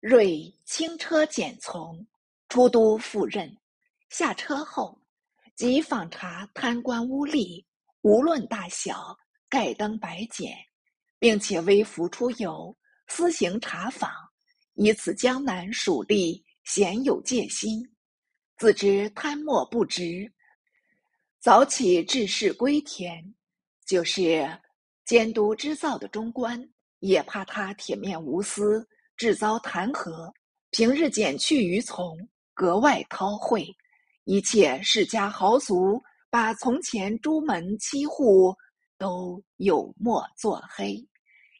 瑞轻车简从，出都赴任。下车后，即访查贪官污吏，无论大小，盖登白简，并且微服出游，私行查访，以此江南属吏鲜有戒心，自知贪墨不值，早起致仕归田。就是监督织造的中官，也怕他铁面无私。致遭弹劾，平日减去于从，格外韬晦。一切世家豪族，把从前朱门七户都有墨作黑，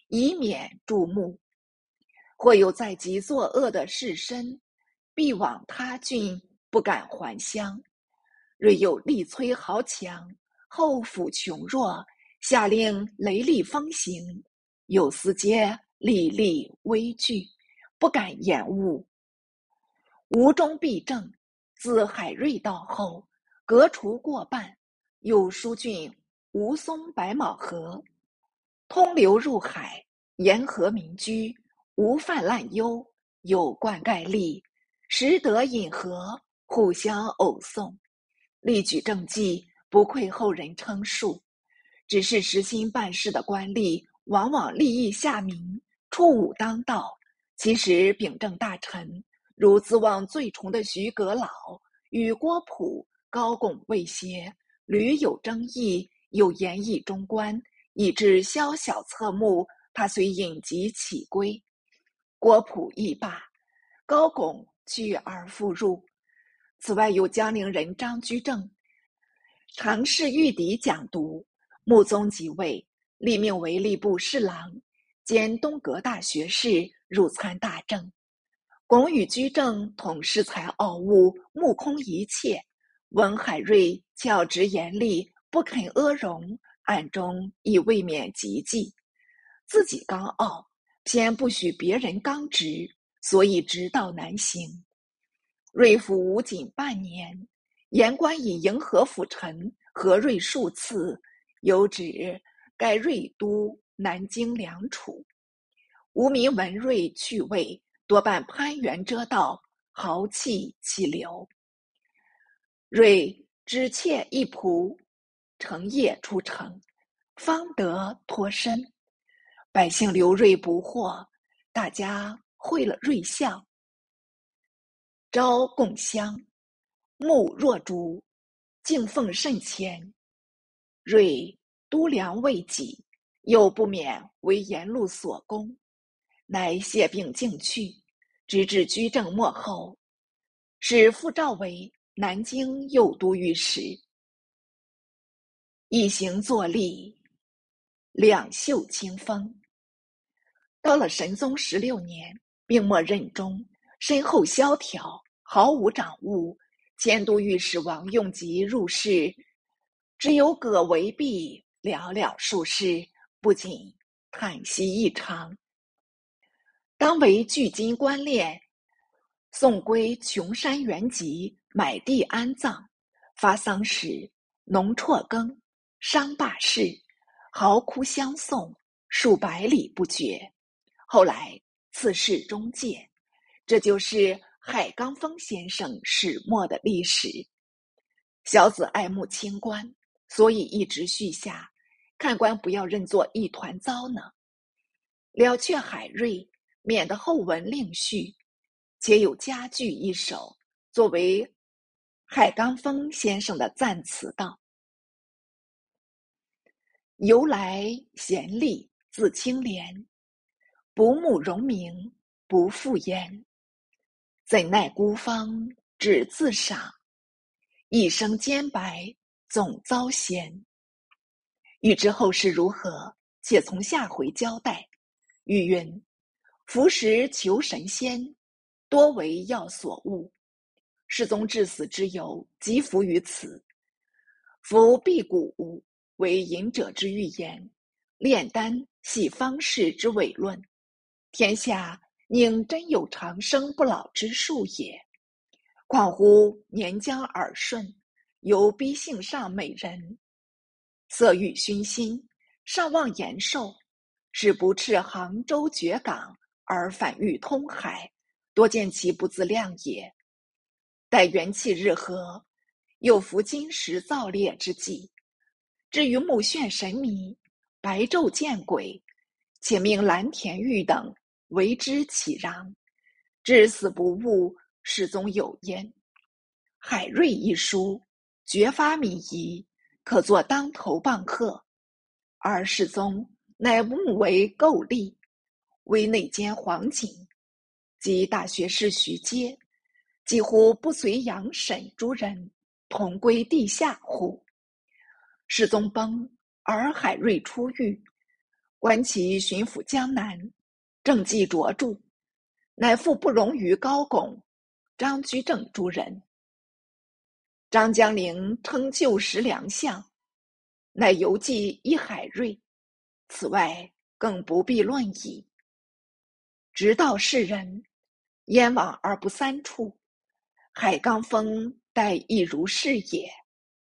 以免注目。或有在籍作恶的士绅，必往他郡，不敢还乡。若有力摧豪强，后抚穷弱，下令雷厉风行，有司皆。历历危惧，不敢延误。吴中必正，自海瑞到后，革除过半。有疏浚吴淞白卯河，通流入海，沿河民居，无泛滥忧，有灌溉力，实得引河，互相偶送，力举政绩，不愧后人称述。只是实心办事的官吏，往往利益下民。出武当道，其实秉政大臣如自望最崇的徐阁老与郭璞、高拱未协，屡有争议，有言议中官，以致宵小侧目。他虽隐疾起归，郭璞亦罢，高拱去而复入。此外，有江陵人张居正，常侍御敌讲读，穆宗即位，立命为吏部侍郎。兼东阁大学士，入参大政。龚与居正统恃才傲物，目空一切。闻海瑞教职严厉，不肯阿容，暗中亦未免极忌。自己刚傲，偏不许别人刚直，所以直道难行。瑞府武仅半年，言官以迎合辅臣，何瑞数次，有旨盖瑞都。南京梁楚，无名文瑞去位，多半攀援遮道，豪气气流。瑞只妾一仆，成夜出城，方得脱身。百姓留瑞不惑，大家会了瑞相，朝贡香，木若竹，敬奉甚虔。瑞都粮未己。又不免为沿路所攻，乃谢病竟去，直至居正末后，使复召为南京右都御史，一行坐立，两袖清风。到了神宗十六年，病末任中，身后萧条，毫无长物。监督御史王用吉入仕，只有葛维弼寥寥数事。不仅叹息异常，当为巨金官殓，送归琼山原籍，买地安葬。发丧时，农辍耕，商罢市，嚎哭相送，数百里不绝。后来赐世中介，这就是海刚峰先生始末的历史。小子爱慕清官，所以一直续下。看官不要认作一团糟呢，了却海瑞，免得后文另续。且有佳句一首，作为海刚峰先生的赞词道：“由来贤吏自清廉，不慕荣名不负焉。怎奈孤芳只自赏，一生兼白总遭嫌。”欲知后事如何，且从下回交代。语云：“服食求神仙，多为药所误。世宗至死之由，即服于此。服辟谷为隐者之预言，炼丹系方士之伪论。天下宁真有长生不老之术也？况乎年将耳顺，犹逼性上美人。”色欲熏心，尚望延寿，使不斥杭州绝港，而反欲通海，多见其不自量也。待元气日和，又服金石造烈之际，至于目眩神迷、白昼见鬼，且命蓝田玉等为之起攘，至死不悟，始终有焉。海瑞一书，绝发靡遗，可作当头棒喝。而世宗乃目为垢吏，为内奸黄景及大学士徐阶。几乎不随杨沈诸人同归地下乎？世宗崩，而海瑞出狱，观其巡抚江南，政绩卓著，乃复不容于高拱、张居正诸人。张江陵称旧时良相，乃犹记一海瑞，此外更不必论矣。直道世人，燕往而不三处。海刚风，待亦如是也。